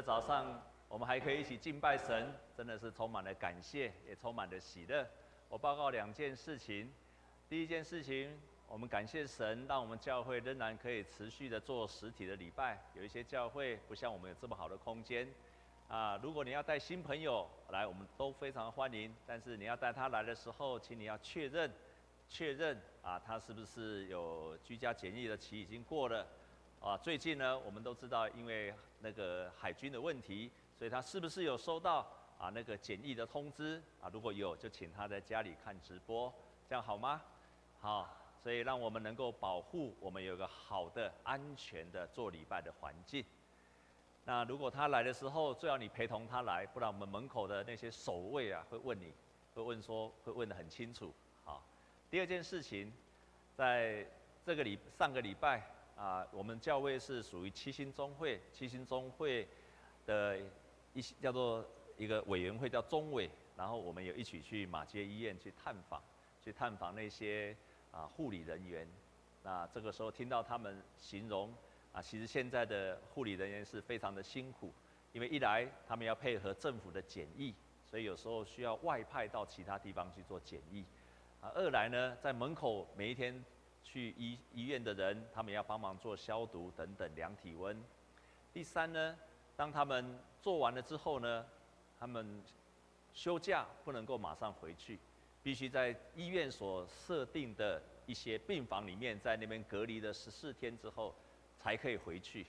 早上，我们还可以一起敬拜神，真的是充满了感谢，也充满了喜乐。我报告两件事情。第一件事情，我们感谢神，让我们教会仍然可以持续的做实体的礼拜。有一些教会不像我们有这么好的空间。啊，如果你要带新朋友来，我们都非常欢迎。但是你要带他来的时候，请你要确认，确认啊，他是不是有居家检疫的期已经过了。啊，最近呢，我们都知道，因为那个海军的问题，所以他是不是有收到啊那个检疫的通知啊？如果有，就请他在家里看直播，这样好吗？好，所以让我们能够保护我们有个好的、安全的做礼拜的环境。那如果他来的时候，最好你陪同他来，不然我们门口的那些守卫啊会问你，会问说，会问得很清楚。好，第二件事情，在这个礼上个礼拜。啊，我们教会是属于七星中会，七星中会的一叫做一个委员会叫中委，然后我们有一起去马街医院去探访，去探访那些啊护理人员。那这个时候听到他们形容啊，其实现在的护理人员是非常的辛苦，因为一来他们要配合政府的检疫，所以有时候需要外派到其他地方去做检疫。啊，二来呢，在门口每一天。去医医院的人，他们要帮忙做消毒等等，量体温。第三呢，当他们做完了之后呢，他们休假不能够马上回去，必须在医院所设定的一些病房里面，在那边隔离了十四天之后，才可以回去。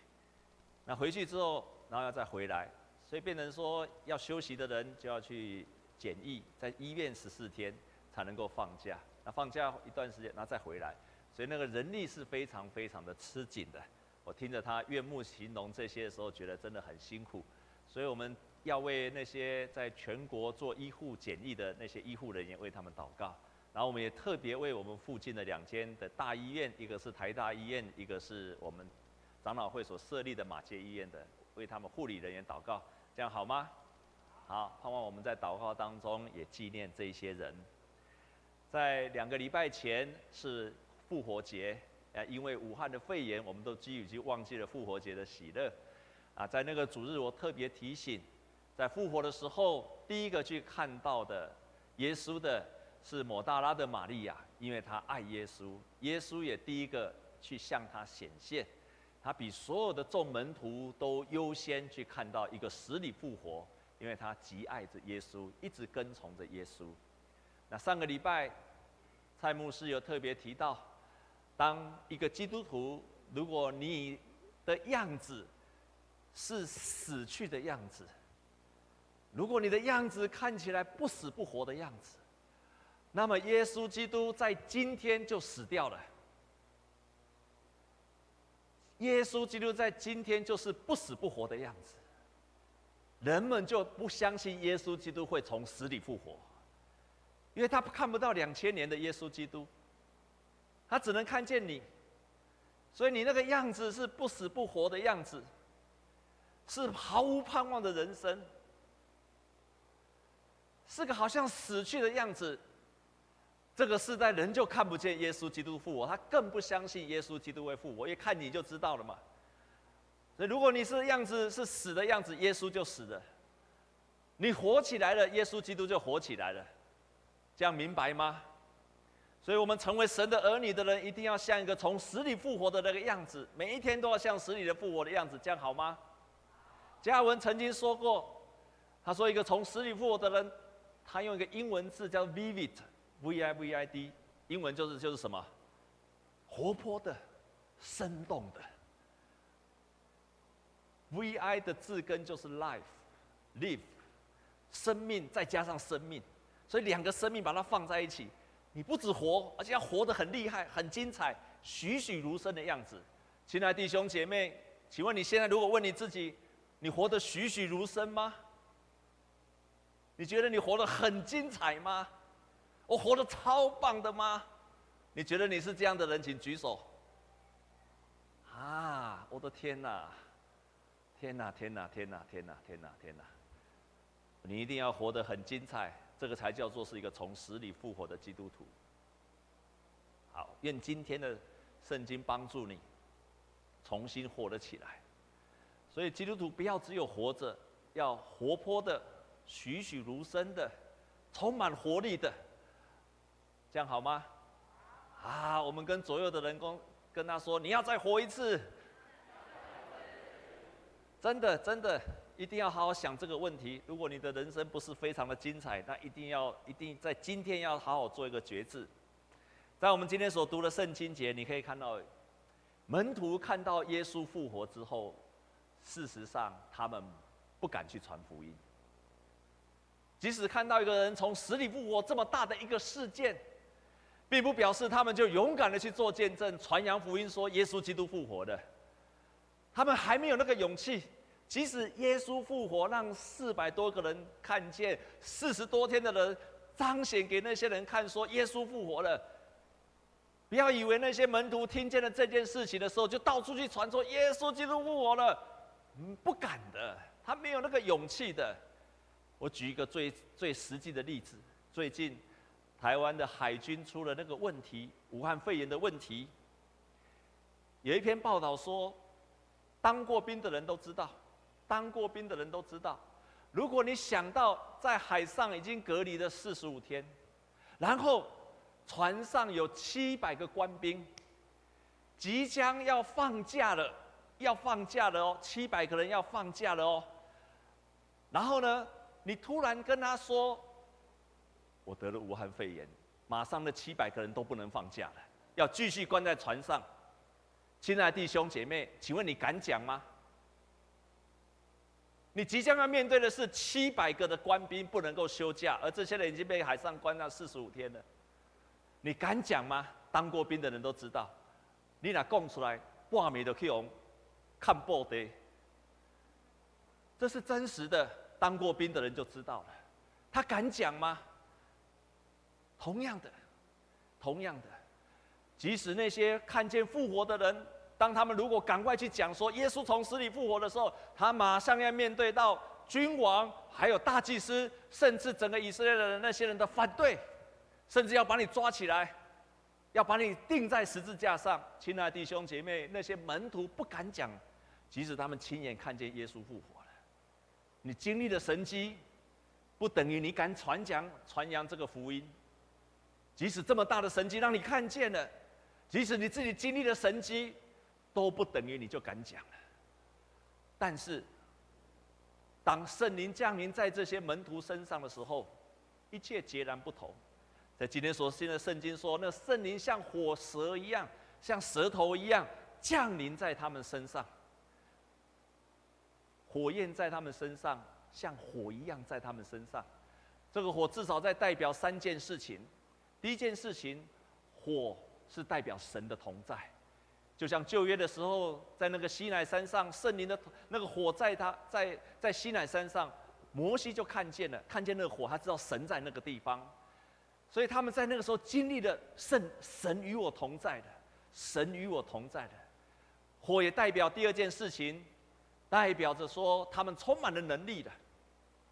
那回去之后，然后要再回来，所以变成说要休息的人就要去检疫，在医院十四天才能够放假。那放假一段时间，然后再回来。所以那个人力是非常非常的吃紧的，我听着他岳母形容这些的时候，觉得真的很辛苦。所以我们要为那些在全国做医护检疫的那些医护人员为他们祷告。然后我们也特别为我们附近的两间的大医院，一个是台大医院，一个是我们长老会所设立的马偕医院的，为他们护理人员祷告。这样好吗？好，盼望我们在祷告当中也纪念这些人。在两个礼拜前是。复活节，啊，因为武汉的肺炎，我们都几乎已经忘记了复活节的喜乐。啊，在那个主日，我特别提醒，在复活的时候，第一个去看到的耶稣的是抹大拉的玛利亚，因为她爱耶稣，耶稣也第一个去向她显现，他比所有的众门徒都优先去看到一个死里复活，因为他极爱着耶稣，一直跟从着耶稣。那上个礼拜，蔡牧师有特别提到。当一个基督徒，如果你的样子是死去的样子，如果你的样子看起来不死不活的样子，那么耶稣基督在今天就死掉了。耶稣基督在今天就是不死不活的样子，人们就不相信耶稣基督会从死里复活，因为他看不到两千年的耶稣基督。他只能看见你，所以你那个样子是不死不活的样子，是毫无盼望的人生，是个好像死去的样子。这个时代人就看不见耶稣基督复活，他更不相信耶稣基督会复活，一看你就知道了嘛。所以如果你是样子是死的样子，耶稣就死了；你活起来了，耶稣基督就活起来了。这样明白吗？所以，我们成为神的儿女的人，一定要像一个从死里复活的那个样子，每一天都要像死里的复活的样子，这样好吗？加文曾经说过，他说一个从死里复活的人，他用一个英文字叫 vivid，V-I-V-I-D，英文就是就是什么？活泼的、生动的。V-I 的字根就是 life，live，生命再加上生命，所以两个生命把它放在一起。你不只活，而且要活得很厉害、很精彩、栩栩如生的样子。亲爱的弟兄姐妹，请问你现在如果问你自己，你活得栩栩如生吗？你觉得你活得很精彩吗？我活得超棒的吗？你觉得你是这样的人，请举手。啊，我的天哪！天哪！天哪！天哪！天哪！天哪！天哪！你一定要活得很精彩。这个才叫做是一个从死里复活的基督徒。好，愿今天的圣经帮助你重新活了起来。所以基督徒不要只有活着，要活泼的、栩栩如生的、充满活力的，这样好吗？啊，我们跟左右的人工跟他说：“你要再活一次。”真的，真的，一定要好好想这个问题。如果你的人生不是非常的精彩，那一定要一定在今天要好好做一个决志。在我们今天所读的圣经节，你可以看到，门徒看到耶稣复活之后，事实上他们不敢去传福音。即使看到一个人从死里复活这么大的一个事件，并不表示他们就勇敢的去做见证、传扬福音，说耶稣基督复活的。他们还没有那个勇气，即使耶稣复活，让四百多个人看见，四十多天的人彰显给那些人看，说耶稣复活了。不要以为那些门徒听见了这件事情的时候，就到处去传说耶稣基督复活了，嗯，不敢的，他没有那个勇气的。我举一个最最实际的例子，最近台湾的海军出了那个问题，武汉肺炎的问题，有一篇报道说。当过兵的人都知道，当过兵的人都知道，如果你想到在海上已经隔离了四十五天，然后船上有七百个官兵，即将要放假了，要放假了哦，七百个人要放假了哦，然后呢，你突然跟他说，我得了武汉肺炎，马上那七百个人都不能放假了，要继续关在船上。亲爱的弟兄姐妹，请问你敢讲吗？你即将要面对的是七百个的官兵不能够休假，而这些人已经被海上关了四十五天了。你敢讲吗？当过兵的人都知道，你俩供出来，半暝的去用看报的，这是真实的。当过兵的人就知道了，他敢讲吗？同样的，同样的。即使那些看见复活的人，当他们如果赶快去讲说耶稣从死里复活的时候，他马上要面对到君王、还有大祭司，甚至整个以色列的那些人的反对，甚至要把你抓起来，要把你钉在十字架上。亲爱的弟兄姐妹，那些门徒不敢讲，即使他们亲眼看见耶稣复活了。你经历的神迹，不等于你敢传讲、传扬这个福音。即使这么大的神迹让你看见了。即使你自己经历了神迹，都不等于你就敢讲了。但是，当圣灵降临在这些门徒身上的时候，一切截然不同。在今天所信的圣经说，那圣灵像火蛇一样，像舌头一样降临在他们身上，火焰在他们身上，像火一样在他们身上。这个火至少在代表三件事情。第一件事情，火。是代表神的同在，就像旧约的时候，在那个西乃山上，圣灵的那个火在他，在在西乃山上，摩西就看见了，看见那个火，他知道神在那个地方，所以他们在那个时候经历了圣神与我同在的，神与我同在的，火也代表第二件事情，代表着说他们充满了能力的，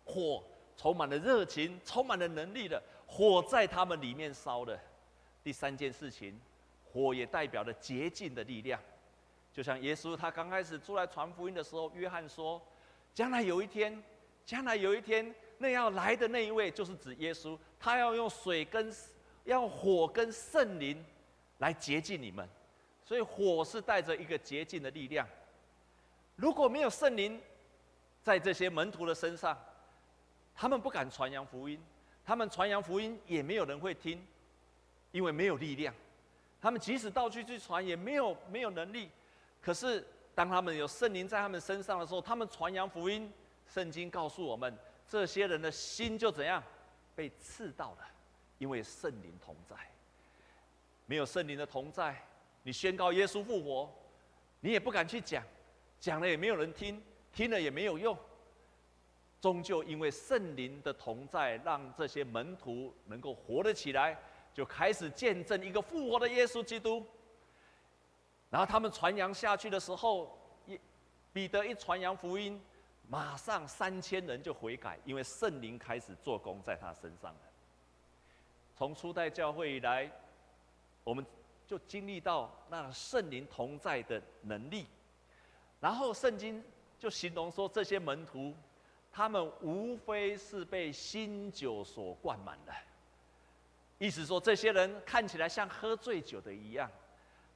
火充满了热情，充满了能力的，火在他们里面烧的，第三件事情。火也代表了洁净的力量，就像耶稣他刚开始出来传福音的时候，约翰说：“将来有一天，将来有一天，那要来的那一位就是指耶稣，他要用水跟要火跟圣灵来洁净你们。所以火是带着一个洁净的力量。如果没有圣灵在这些门徒的身上，他们不敢传扬福音，他们传扬福音也没有人会听，因为没有力量。”他们即使到处去传，也没有没有能力。可是当他们有圣灵在他们身上的时候，他们传扬福音。圣经告诉我们，这些人的心就怎样被刺到了，因为圣灵同在。没有圣灵的同在，你宣告耶稣复活，你也不敢去讲，讲了也没有人听，听了也没有用。终究因为圣灵的同在，让这些门徒能够活了起来。就开始见证一个复活的耶稣基督，然后他们传扬下去的时候，一彼得一传扬福音，马上三千人就悔改，因为圣灵开始做工在他身上了。从初代教会以来，我们就经历到那圣灵同在的能力，然后圣经就形容说这些门徒，他们无非是被新酒所灌满的。意思说，这些人看起来像喝醉酒的一样。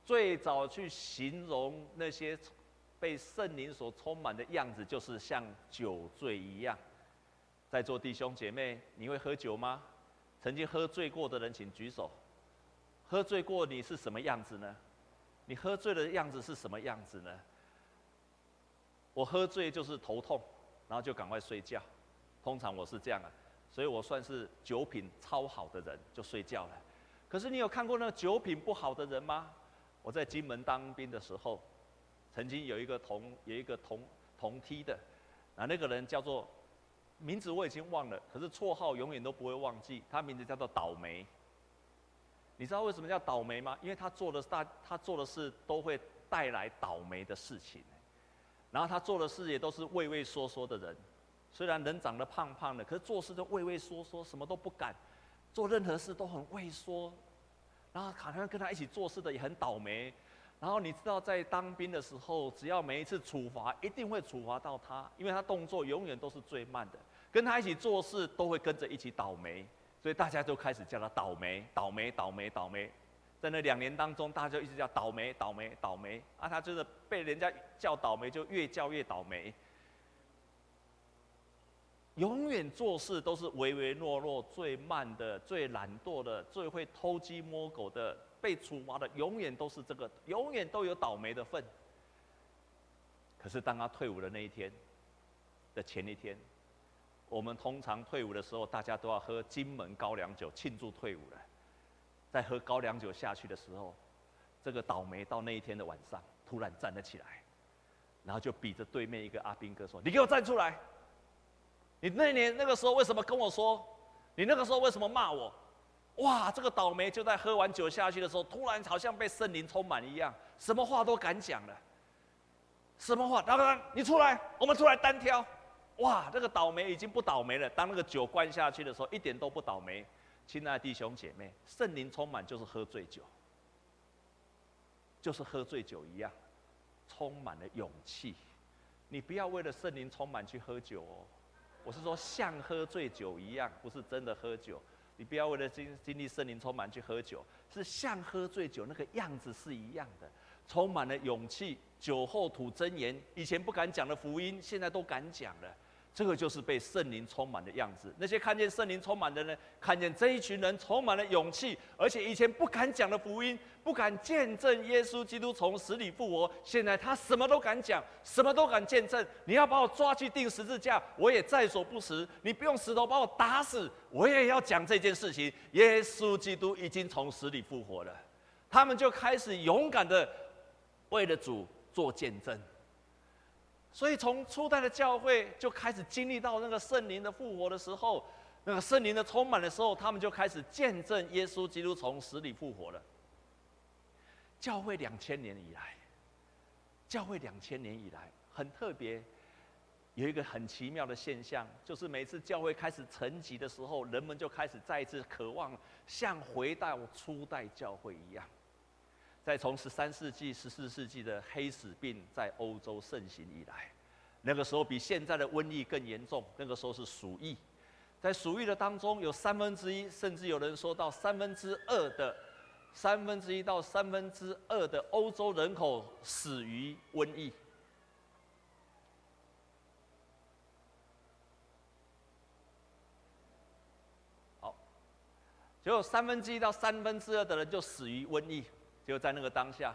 最早去形容那些被圣灵所充满的样子，就是像酒醉一样。在座弟兄姐妹，你会喝酒吗？曾经喝醉过的人，请举手。喝醉过，你是什么样子呢？你喝醉的样子是什么样子呢？我喝醉就是头痛，然后就赶快睡觉。通常我是这样啊，所以我算是酒品超好的人，就睡觉了。可是你有看过那个酒品不好的人吗？我在金门当兵的时候，曾经有一个同有一个同同梯的，啊，那个人叫做名字我已经忘了，可是绰号永远都不会忘记，他名字叫做倒霉。你知道为什么叫倒霉吗？因为他做的大他做的事都会带来倒霉的事情，然后他做的事也都是畏畏缩缩的人，虽然人长得胖胖的，可是做事都畏畏缩缩，什么都不敢，做任何事都很畏缩。然后好像跟他一起做事的也很倒霉，然后你知道在当兵的时候，只要每一次处罚，一定会处罚到他，因为他动作永远都是最慢的，跟他一起做事都会跟着一起倒霉，所以大家就开始叫他倒霉，倒霉，倒霉，倒霉。在那两年当中，大家就一直叫倒霉，倒霉，倒霉，啊，他就是被人家叫倒霉，就越叫越倒霉。永远做事都是唯唯诺诺、最慢的、最懒惰的、最会偷鸡摸狗的，被处罚的永远都是这个，永远都有倒霉的份。可是当他退伍的那一天的前一天，我们通常退伍的时候，大家都要喝金门高粱酒庆祝退伍了。在喝高粱酒下去的时候，这个倒霉到那一天的晚上，突然站了起来，然后就比着对面一个阿兵哥说：“你给我站出来！”你那年那个时候为什么跟我说？你那个时候为什么骂我？哇，这个倒霉就在喝完酒下去的时候，突然好像被圣灵充满一样，什么话都敢讲了。什么话？当当，你出来，我们出来单挑。哇，这个倒霉已经不倒霉了。当那个酒灌下去的时候，一点都不倒霉。亲爱的弟兄姐妹，圣灵充满就是喝醉酒，就是喝醉酒一样，充满了勇气。你不要为了圣灵充满去喝酒哦。我是说，像喝醉酒一样，不是真的喝酒。你不要为了经经历圣灵充满去喝酒，是像喝醉酒那个样子是一样的，充满了勇气。酒后吐真言，以前不敢讲的福音，现在都敢讲了。这个就是被圣灵充满的样子。那些看见圣灵充满的人，看见这一群人充满了勇气，而且以前不敢讲的福音，不敢见证耶稣基督从死里复活，现在他什么都敢讲，什么都敢见证。你要把我抓去钉十字架，我也在所不辞。你不用石头把我打死，我也要讲这件事情。耶稣基督已经从死里复活了，他们就开始勇敢的为了主做见证。所以，从初代的教会就开始经历到那个圣灵的复活的时候，那个圣灵的充满的时候，他们就开始见证耶稣基督从死里复活了。教会两千年以来，教会两千年以来很特别，有一个很奇妙的现象，就是每次教会开始沉寂的时候，人们就开始再一次渴望像回到初代教会一样。在从十三世纪、十四世纪的黑死病在欧洲盛行以来，那个时候比现在的瘟疫更严重。那个时候是鼠疫，在鼠疫的当中，有三分之一，甚至有人说到三分之二的三分之一到三分之二的欧洲人口死于瘟疫。好，结果三分之一到三分之二的人就死于瘟疫。就在那个当下，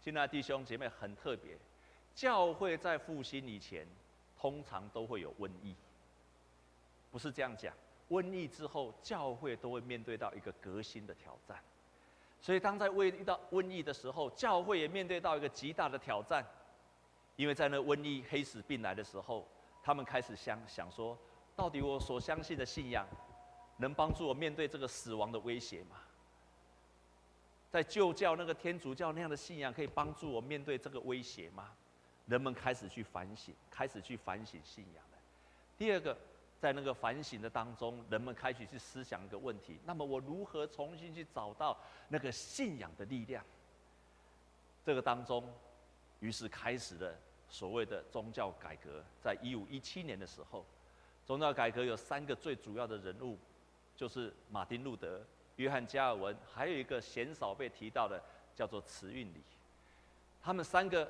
亲爱的弟兄姐妹很特别，教会在复兴以前，通常都会有瘟疫，不是这样讲。瘟疫之后，教会都会面对到一个革新的挑战。所以，当在瘟遇到瘟疫的时候，教会也面对到一个极大的挑战，因为在那瘟疫黑死病来的时候，他们开始想想说，到底我所相信的信仰，能帮助我面对这个死亡的威胁吗？在旧教那个天主教那样的信仰，可以帮助我面对这个威胁吗？人们开始去反省，开始去反省信仰了。第二个，在那个反省的当中，人们开始去思想一个问题：那么我如何重新去找到那个信仰的力量？这个当中，于是开始了所谓的宗教改革，在一五一七年的时候，宗教改革有三个最主要的人物，就是马丁路德、约翰加尔文，还有一个鲜少被提到的，叫做慈运理。他们三个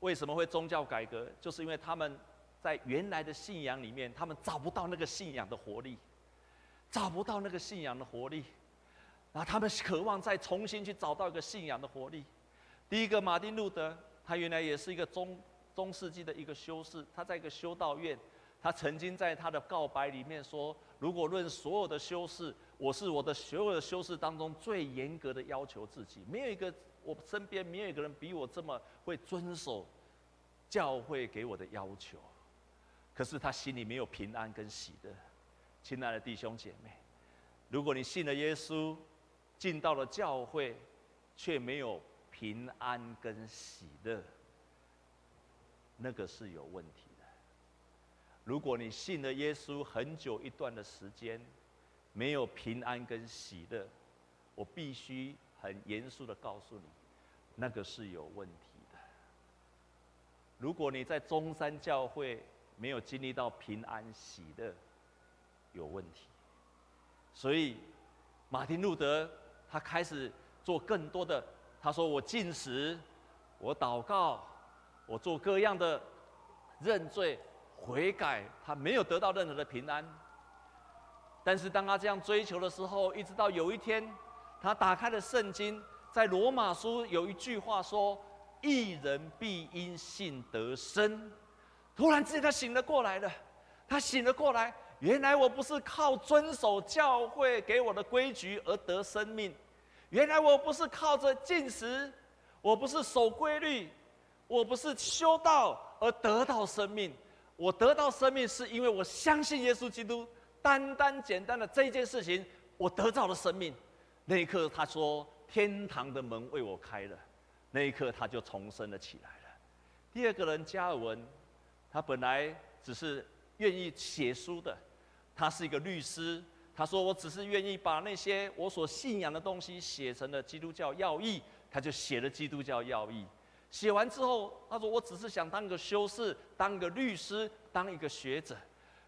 为什么会宗教改革？就是因为他们在原来的信仰里面，他们找不到那个信仰的活力，找不到那个信仰的活力，然后他们渴望再重新去找到一个信仰的活力。第一个，马丁路德，他原来也是一个中。中世纪的一个修士，他在一个修道院，他曾经在他的告白里面说：“如果论所有的修士，我是我的所有的修士当中最严格的要求自己，没有一个我身边没有一个人比我这么会遵守教会给我的要求。”可是他心里没有平安跟喜乐。亲爱的弟兄姐妹，如果你信了耶稣，进到了教会，却没有平安跟喜乐。那个是有问题。如果你信了耶稣很久一段的时间，没有平安跟喜乐，我必须很严肃的告诉你，那个是有问题的。如果你在中山教会没有经历到平安喜乐，有问题。所以，马丁路德他开始做更多的，他说：“我禁食，我祷告。”我做各样的认罪悔改，他没有得到任何的平安。但是当他这样追求的时候，一直到有一天，他打开了圣经，在罗马书有一句话说：“一人必因信得生。”突然之间，他醒了过来了。他醒了过来，原来我不是靠遵守教会给我的规矩而得生命，原来我不是靠着禁食，我不是守规律。我不是修道而得到生命，我得到生命是因为我相信耶稣基督，单单简单的这件事情，我得到了生命。那一刻，他说天堂的门为我开了，那一刻他就重生了起来了。第二个人加尔文，他本来只是愿意写书的，他是一个律师，他说我只是愿意把那些我所信仰的东西写成了基督教要义，他就写了基督教要义。写完之后，他说：“我只是想当个修士，当个律师，当一个学者。”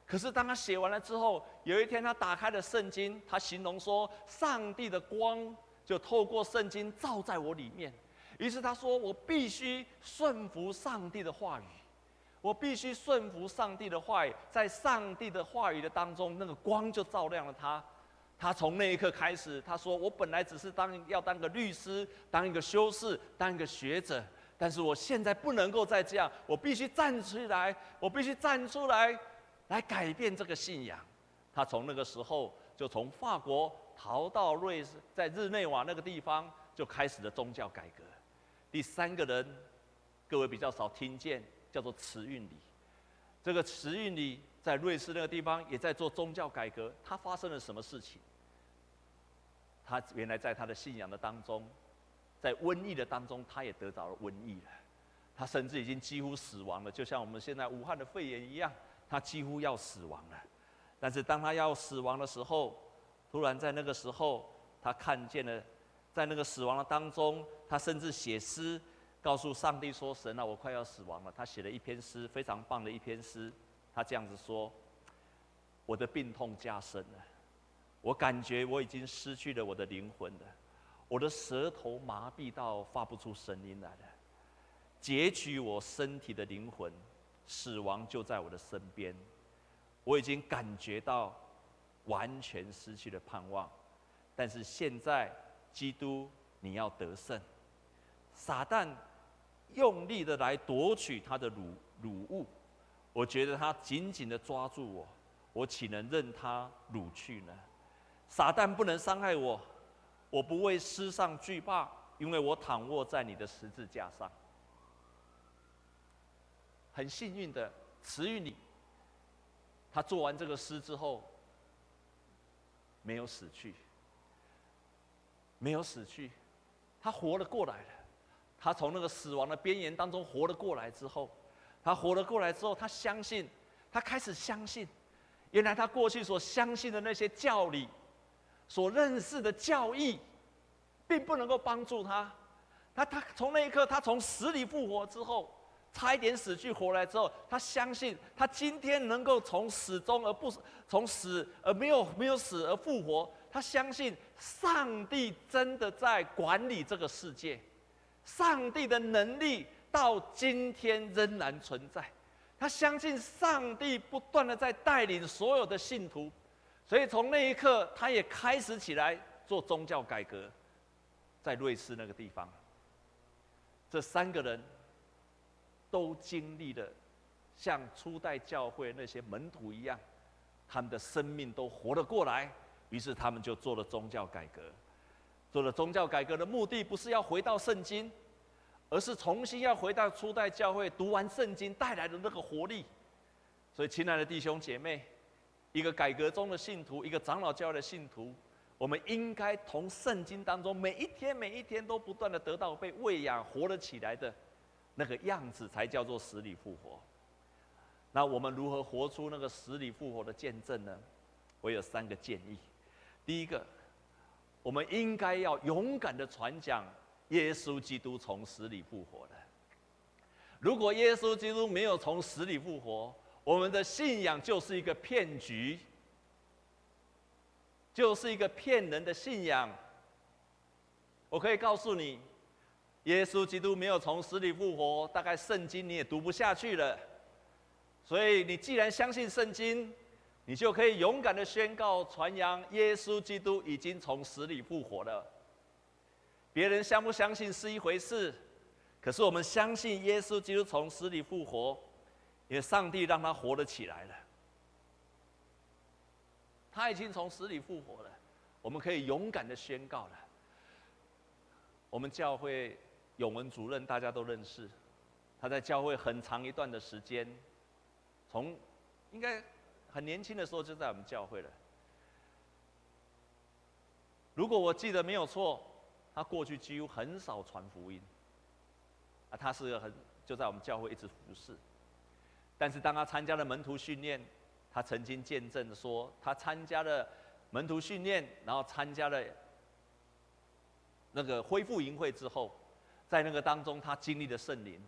可是当他写完了之后，有一天他打开了圣经，他形容说：“上帝的光就透过圣经照在我里面。”于是他说：“我必须顺服上帝的话语，我必须顺服上帝的话语，在上帝的话语的当中，那个光就照亮了他。他从那一刻开始，他说：‘我本来只是当要当个律师，当一个修士，当一个学者。’”但是我现在不能够再这样，我必须站出来，我必须站出来，来改变这个信仰。他从那个时候就从法国逃到瑞士，在日内瓦那个地方就开始了宗教改革。第三个人，各位比较少听见，叫做慈运理。这个慈运理在瑞士那个地方也在做宗教改革。他发生了什么事情？他原来在他的信仰的当中。在瘟疫的当中，他也得到了瘟疫了，他甚至已经几乎死亡了，就像我们现在武汉的肺炎一样，他几乎要死亡了。但是当他要死亡的时候，突然在那个时候，他看见了，在那个死亡的当中，他甚至写诗，告诉上帝说：“神啊，我快要死亡了。”他写了一篇诗，非常棒的一篇诗。他这样子说：“我的病痛加深了，我感觉我已经失去了我的灵魂了。”我的舌头麻痹到发不出声音来了，截取我身体的灵魂，死亡就在我的身边。我已经感觉到完全失去了盼望，但是现在基督你要得胜，撒旦用力的来夺取他的乳乳物，我觉得他紧紧的抓住我，我岂能任他掳去呢？撒旦不能伤害我。我不为世上惧怕，因为我躺卧在你的十字架上。很幸运的，慈运理，他做完这个诗之后，没有死去，没有死去，他活了过来了。他从那个死亡的边缘当中活了过来之后，他活了过来之后，他相信，他开始相信，原来他过去所相信的那些教理。所认识的教义，并不能够帮助他。他他从那一刻，他从死里复活之后，差一点死去活来之后，他相信他今天能够从死中而不从死而没有没有死而复活。他相信上帝真的在管理这个世界，上帝的能力到今天仍然存在。他相信上帝不断的在带领所有的信徒，所以从那一刻，他也开始起来做宗教改革，在瑞士那个地方。这三个人都经历了像初代教会那些门徒一样，他们的生命都活了过来。于是他们就做了宗教改革，做了宗教改革的目的不是要回到圣经，而是重新要回到初代教会读完圣经带来的那个活力。所以，亲爱的弟兄姐妹，一个改革中的信徒，一个长老教的信徒，我们应该从圣经当中每一天每一天都不断的得到被喂养活了起来的那个样子，才叫做死里复活。那我们如何活出那个死里复活的见证呢？我有三个建议。第一个，我们应该要勇敢的传讲耶稣基督从死里复活的。如果耶稣基督没有从死里复活，我们的信仰就是一个骗局，就是一个骗人的信仰。我可以告诉你，耶稣基督没有从死里复活，大概圣经你也读不下去了。所以，你既然相信圣经，你就可以勇敢的宣告、传扬耶稣基督已经从死里复活了。别人相不相信是一回事，可是我们相信耶稣基督从死里复活，因为上帝让他活了起来了。他已经从死里复活了，我们可以勇敢的宣告了。我们教会永文主任大家都认识，他在教会很长一段的时间，从应该。很年轻的时候就在我们教会了。如果我记得没有错，他过去几乎很少传福音。啊，他是个很就在我们教会一直服侍。但是当他参加了门徒训练，他曾经见证说，他参加了门徒训练，然后参加了那个恢复营会之后，在那个当中他经历了圣灵。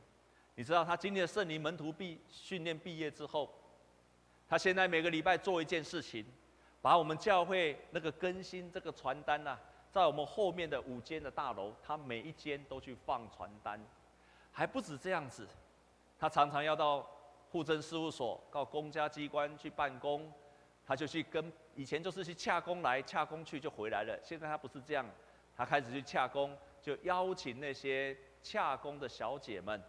你知道他经历了圣灵门徒毕训练毕业之后。他现在每个礼拜做一件事情，把我们教会那个更新这个传单呐、啊，在我们后面的五间的大楼，他每一间都去放传单，还不止这样子，他常常要到户政事务所、到公家机关去办公，他就去跟以前就是去洽公来洽公去就回来了，现在他不是这样，他开始去洽公，就邀请那些洽公的小姐们、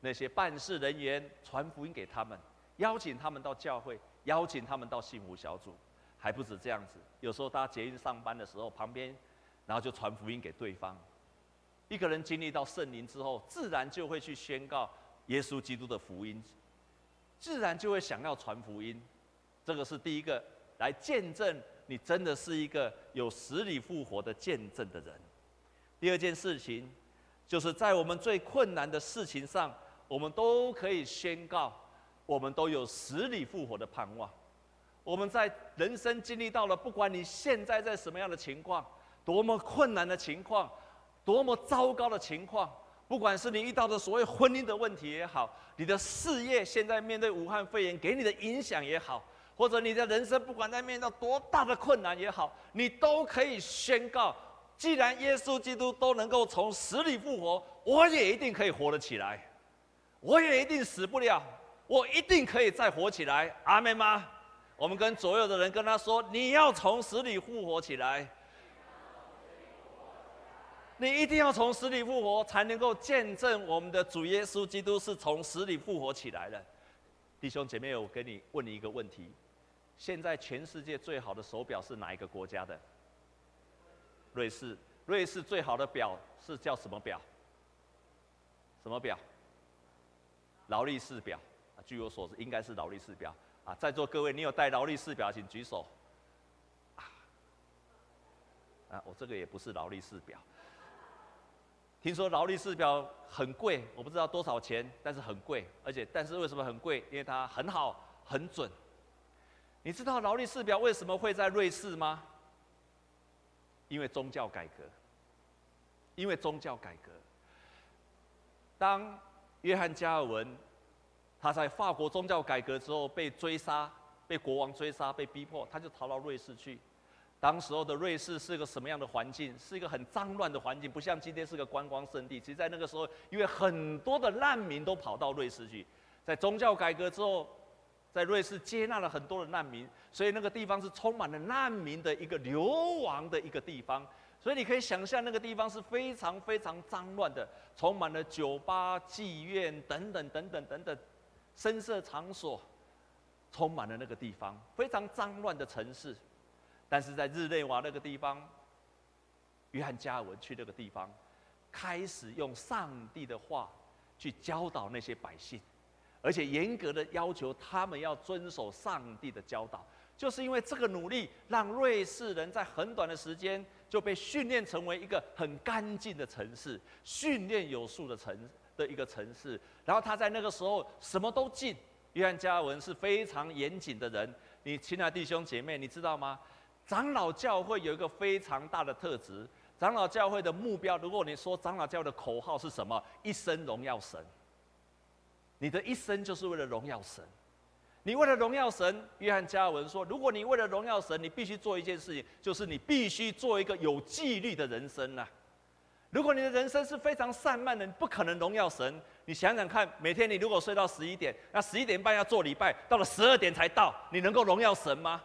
那些办事人员传福音给他们。邀请他们到教会，邀请他们到幸福小组，还不止这样子。有时候大家捷运上班的时候，旁边，然后就传福音给对方。一个人经历到圣灵之后，自然就会去宣告耶稣基督的福音，自然就会想要传福音。这个是第一个来见证你真的是一个有死里复活的见证的人。第二件事情，就是在我们最困难的事情上，我们都可以宣告。我们都有死里复活的盼望。我们在人生经历到了，不管你现在在什么样的情况，多么困难的情况，多么糟糕的情况，不管是你遇到的所谓婚姻的问题也好，你的事业现在面对武汉肺炎给你的影响也好，或者你的人生不管在面对多大的困难也好，你都可以宣告：既然耶稣基督都能够从死里复活，我也一定可以活得起来，我也一定死不了。我一定可以再活起来，阿们吗？我们跟左右的人跟他说：“你要从死里复活起来，你一定要从死里复活，才能够见证我们的主耶稣基督是从死里复活起来的。”弟兄姐妹，我跟你问你一个问题：现在全世界最好的手表是哪一个国家的？瑞士。瑞士最好的表是叫什么表？什么表？劳力士表。啊据我所知，应该是劳力士表啊！在座各位，你有戴劳力士表，请举手。啊，我这个也不是劳力士表。听说劳力士表很贵，我不知道多少钱，但是很贵。而且，但是为什么很贵？因为它很好，很准。你知道劳力士表为什么会在瑞士吗？因为宗教改革。因为宗教改革。当约翰加尔文，他在法国宗教改革之后被追杀，被国王追杀，被逼迫，他就逃到瑞士去。当时候的瑞士是一个什么样的环境？是一个很脏乱的环境，不像今天是个观光胜地。其实，在那个时候，因为很多的难民都跑到瑞士去，在宗教改革之后，在瑞士接纳了很多的难民，所以那个地方是充满了难民的一个流亡的一个地方。所以你可以想象，那个地方是非常非常脏乱的，充满了酒吧、妓院等等等等等等，声色场所，充满了那个地方，非常脏乱的城市。但是在日内瓦那个地方，约翰加尔文去那个地方，开始用上帝的话去教导那些百姓，而且严格的要求他们要遵守上帝的教导。就是因为这个努力，让瑞士人在很短的时间就被训练成为一个很干净的城市，训练有素的城的一个城市。然后他在那个时候什么都禁。约翰加尔文是非常严谨的人。你亲爱的弟兄姐妹，你知道吗？长老教会有一个非常大的特质，长老教会的目标，如果你说长老教的口号是什么？一生荣耀神。你的一生就是为了荣耀神。你为了荣耀神，约翰加尔文说，如果你为了荣耀神，你必须做一件事情，就是你必须做一个有纪律的人生呐。如果你的人生是非常散漫的，你不可能荣耀神。你想想看，每天你如果睡到十一点，那十一点半要做礼拜，到了十二点才到，你能够荣耀神吗？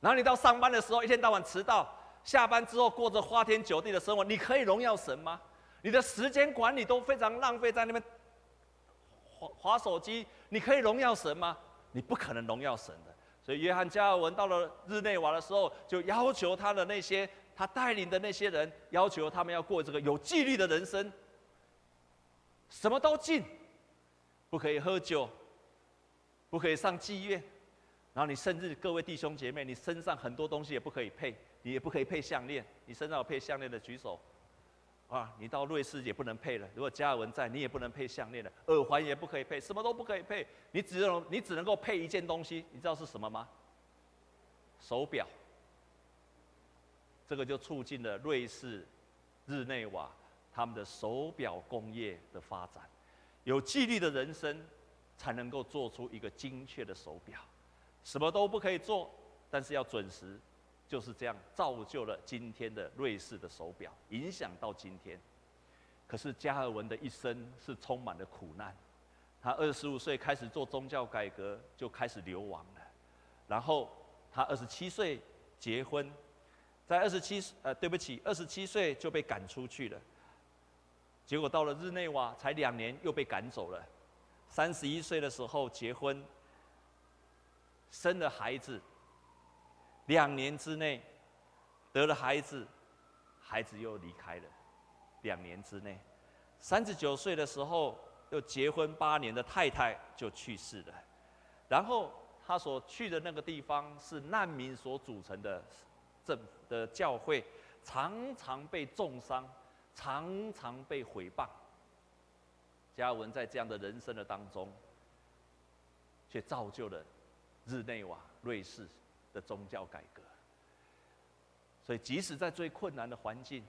然后你到上班的时候，一天到晚迟到，下班之后过着花天酒地的生活，你可以荣耀神吗？你的时间管理都非常浪费在那边滑滑手机，你可以荣耀神吗？你不可能荣耀神的。所以约翰加尔文到了日内瓦的时候，就要求他的那些他带领的那些人，要求他们要过这个有纪律的人生，什么都禁，不可以喝酒，不可以上妓院。然后你甚至各位弟兄姐妹，你身上很多东西也不可以配，你也不可以配项链。你身上有配项链的举手，啊，你到瑞士也不能配了。如果加尔文在，你也不能配项链了，耳环也不可以配，什么都不可以配。你只能你只能够配一件东西，你知道是什么吗？手表。这个就促进了瑞士、日内瓦他们的手表工业的发展。有纪律的人生，才能够做出一个精确的手表。什么都不可以做，但是要准时，就是这样造就了今天的瑞士的手表，影响到今天。可是加尔文的一生是充满了苦难，他二十五岁开始做宗教改革，就开始流亡了。然后他二十七岁结婚，在二十七呃对不起，二十七岁就被赶出去了。结果到了日内瓦才两年又被赶走了。三十一岁的时候结婚。生了孩子，两年之内得了孩子，孩子又离开了。两年之内，三十九岁的时候又结婚八年的太太就去世了。然后他所去的那个地方是难民所组成的政府的教会，常常被重伤，常常被毁谤。嘉文在这样的人生的当中，却造就了。日内瓦、瑞士的宗教改革，所以即使在最困难的环境，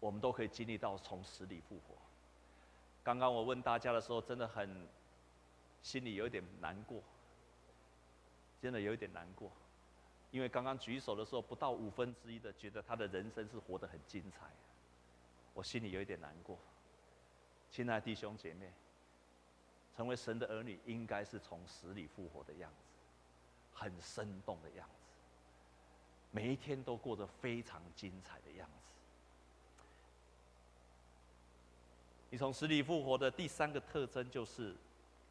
我们都可以经历到从死里复活。刚刚我问大家的时候，真的很心里有点难过，真的有一点难过，因为刚刚举手的时候，不到五分之一的觉得他的人生是活得很精彩，我心里有一点难过。亲爱的弟兄姐妹，成为神的儿女，应该是从死里复活的样子。很生动的样子，每一天都过得非常精彩的样子。你从死里复活的第三个特征就是，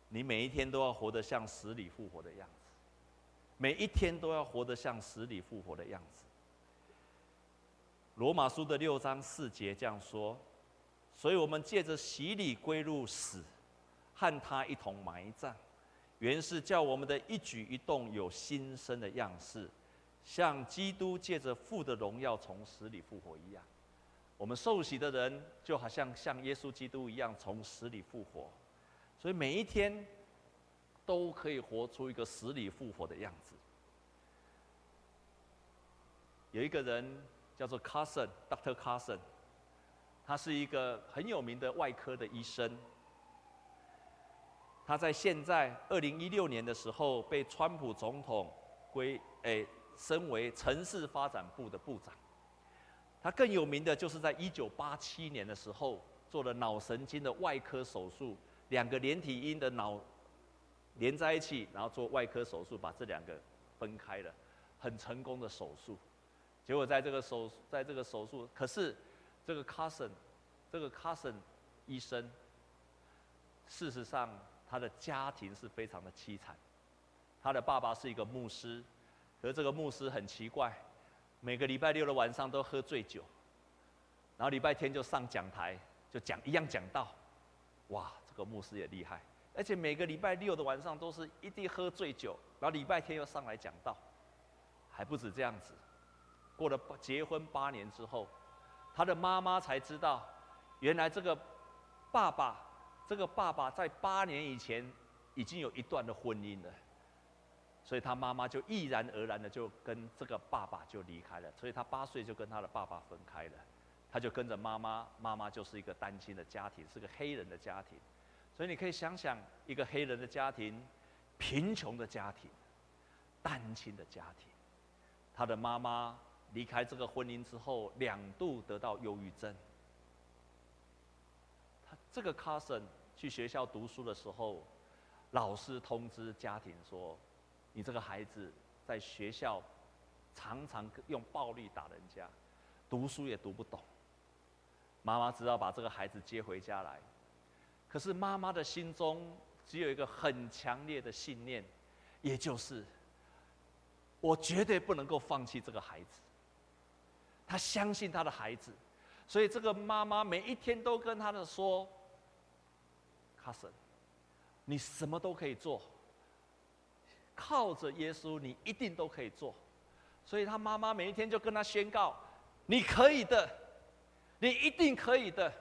你每一天都要活得像死里复活的样子，每一天都要活得像死里复活的样子。罗马书的六章四节这样说，所以我们借着洗礼归入死，和他一同埋葬。原是叫我们的一举一动有新生的样式，像基督借着父的荣耀从死里复活一样。我们受洗的人就好像像耶稣基督一样从死里复活，所以每一天都可以活出一个死里复活的样子。有一个人叫做 Carson，Dr. Carson，他是一个很有名的外科的医生，他在现在二零一六年的时候被川普总统归诶升为城市发展部的部长。他更有名的就是在一九八七年的时候做了脑神经的外科手术，两个连体婴的脑连在一起，然后做外科手术把这两个分开了，很成功的手术。结果在这个手在这个手术，可是这个 Carson 这个 Carson 医生，事实上他的家庭是非常的凄惨。他的爸爸是一个牧师，可是这个牧师很奇怪，每个礼拜六的晚上都喝醉酒，然后礼拜天就上讲台就讲一样讲道。哇，这个牧师也厉害，而且每个礼拜六的晚上都是一定喝醉酒，然后礼拜天又上来讲道，还不止这样子。过了结婚八年之后，他的妈妈才知道，原来这个爸爸，这个爸爸在八年以前已经有一段的婚姻了，所以他妈妈就毅然而然的就跟这个爸爸就离开了，所以他八岁就跟他的爸爸分开了，他就跟着妈妈，妈妈就是一个单亲的家庭，是个黑人的家庭，所以你可以想想，一个黑人的家庭，贫穷的家庭，单亲的家庭，他的妈妈。离开这个婚姻之后，两度得到忧郁症。他这个 cousin 去学校读书的时候，老师通知家庭说：“你这个孩子在学校常常用暴力打人家，读书也读不懂。”妈妈只好把这个孩子接回家来。可是妈妈的心中只有一个很强烈的信念，也就是我绝对不能够放弃这个孩子。他相信他的孩子，所以这个妈妈每一天都跟他的说：“卡森，你什么都可以做，靠着耶稣，你一定都可以做。”所以他妈妈每一天就跟他宣告：“你可以的，你一定可以的，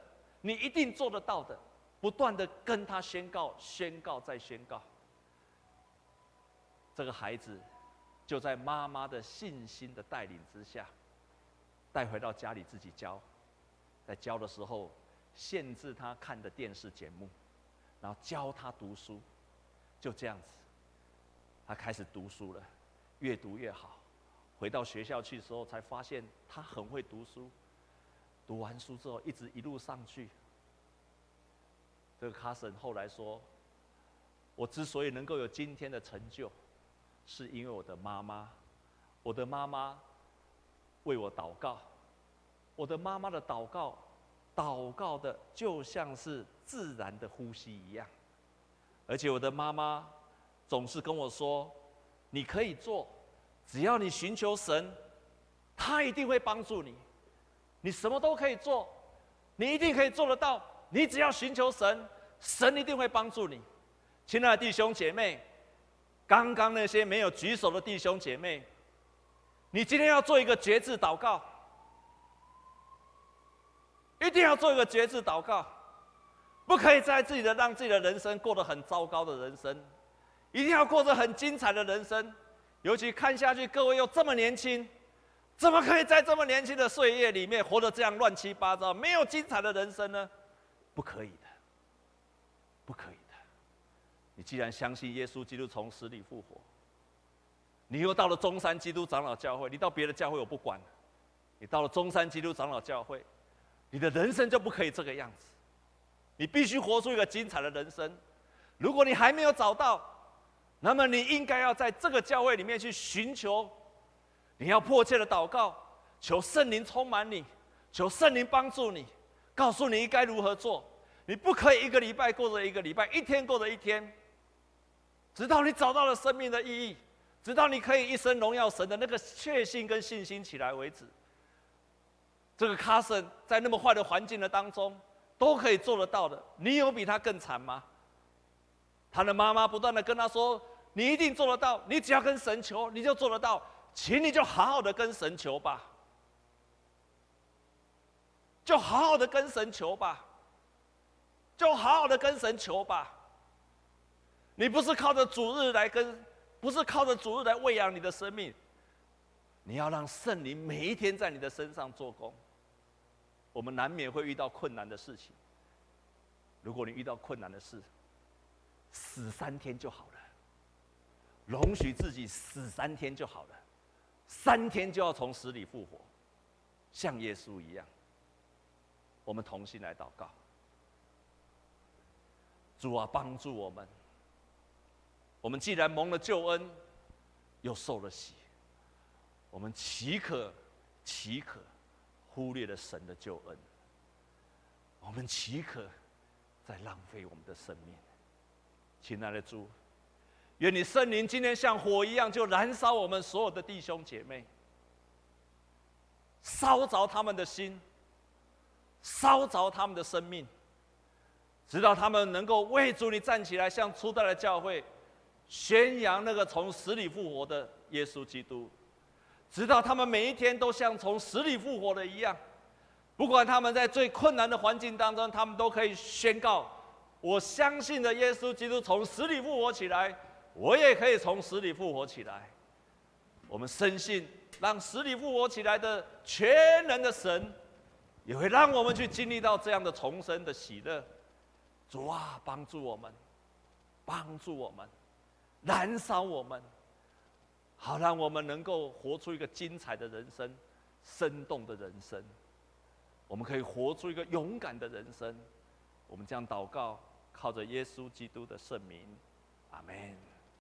你一定做得到的。”不断的跟他宣告、宣告再宣告。这个孩子就在妈妈的信心的带领之下。带回到家里自己教，在教的时候限制他看的电视节目，然后教他读书，就这样子，他开始读书了，越读越好。回到学校去的时候，才发现他很会读书。读完书之后，一直一路上去。这个卡森后来说：“我之所以能够有今天的成就，是因为我的妈妈，我的妈妈。”为我祷告，我的妈妈的祷告，祷告的就像是自然的呼吸一样，而且我的妈妈总是跟我说：“你可以做，只要你寻求神，他一定会帮助你。你什么都可以做，你一定可以做得到。你只要寻求神，神一定会帮助你。”亲爱的弟兄姐妹，刚刚那些没有举手的弟兄姐妹。你今天要做一个决志祷告，一定要做一个决志祷告，不可以在自己的让自己的人生过得很糟糕的人生，一定要过着很精彩的人生。尤其看下去，各位又这么年轻，怎么可以在这么年轻的岁月里面活得这样乱七八糟，没有精彩的人生呢？不可以的，不可以的。你既然相信耶稣基督从死里复活。你又到了中山基督长老教会，你到别的教会我不管。你到了中山基督长老教会，你的人生就不可以这个样子，你必须活出一个精彩的人生。如果你还没有找到，那么你应该要在这个教会里面去寻求，你要迫切的祷告，求圣灵充满你，求圣灵帮助你，告诉你该如何做。你不可以一个礼拜过着一个礼拜，一天过着一天，直到你找到了生命的意义。直到你可以一生荣耀神的那个确信跟信心起来为止。这个卡森在那么坏的环境的当中都可以做得到的，你有比他更惨吗？他的妈妈不断的跟他说：“你一定做得到，你只要跟神求，你就做得到，请你就好好的跟神求吧，就好好的跟神求吧，就好好的跟神求吧。你不是靠着主日来跟。”不是靠着主日来喂养你的生命，你要让圣灵每一天在你的身上做工。我们难免会遇到困难的事情。如果你遇到困难的事，死三天就好了，容许自己死三天就好了，三天就要从死里复活，像耶稣一样。我们同心来祷告，主啊，帮助我们。我们既然蒙了救恩，又受了洗，我们岂可岂可忽略了神的救恩？我们岂可再浪费我们的生命？亲爱的主，愿你圣灵今天像火一样，就燃烧我们所有的弟兄姐妹，烧着他们的心。烧着他们的生命，直到他们能够为主你站起来，向初代的教会宣扬那个从死里复活的耶稣基督，直到他们每一天都像从死里复活了一样，不管他们在最困难的环境当中，他们都可以宣告：我相信的耶稣基督从死里复活起来，我也可以从死里复活起来。我们深信，让死里复活起来的全能的神。也会让我们去经历到这样的重生的喜乐。主啊，帮助我们，帮助我们，燃烧我们，好让我们能够活出一个精彩的人生，生动的人生。我们可以活出一个勇敢的人生。我们将祷告，靠着耶稣基督的圣名，阿门。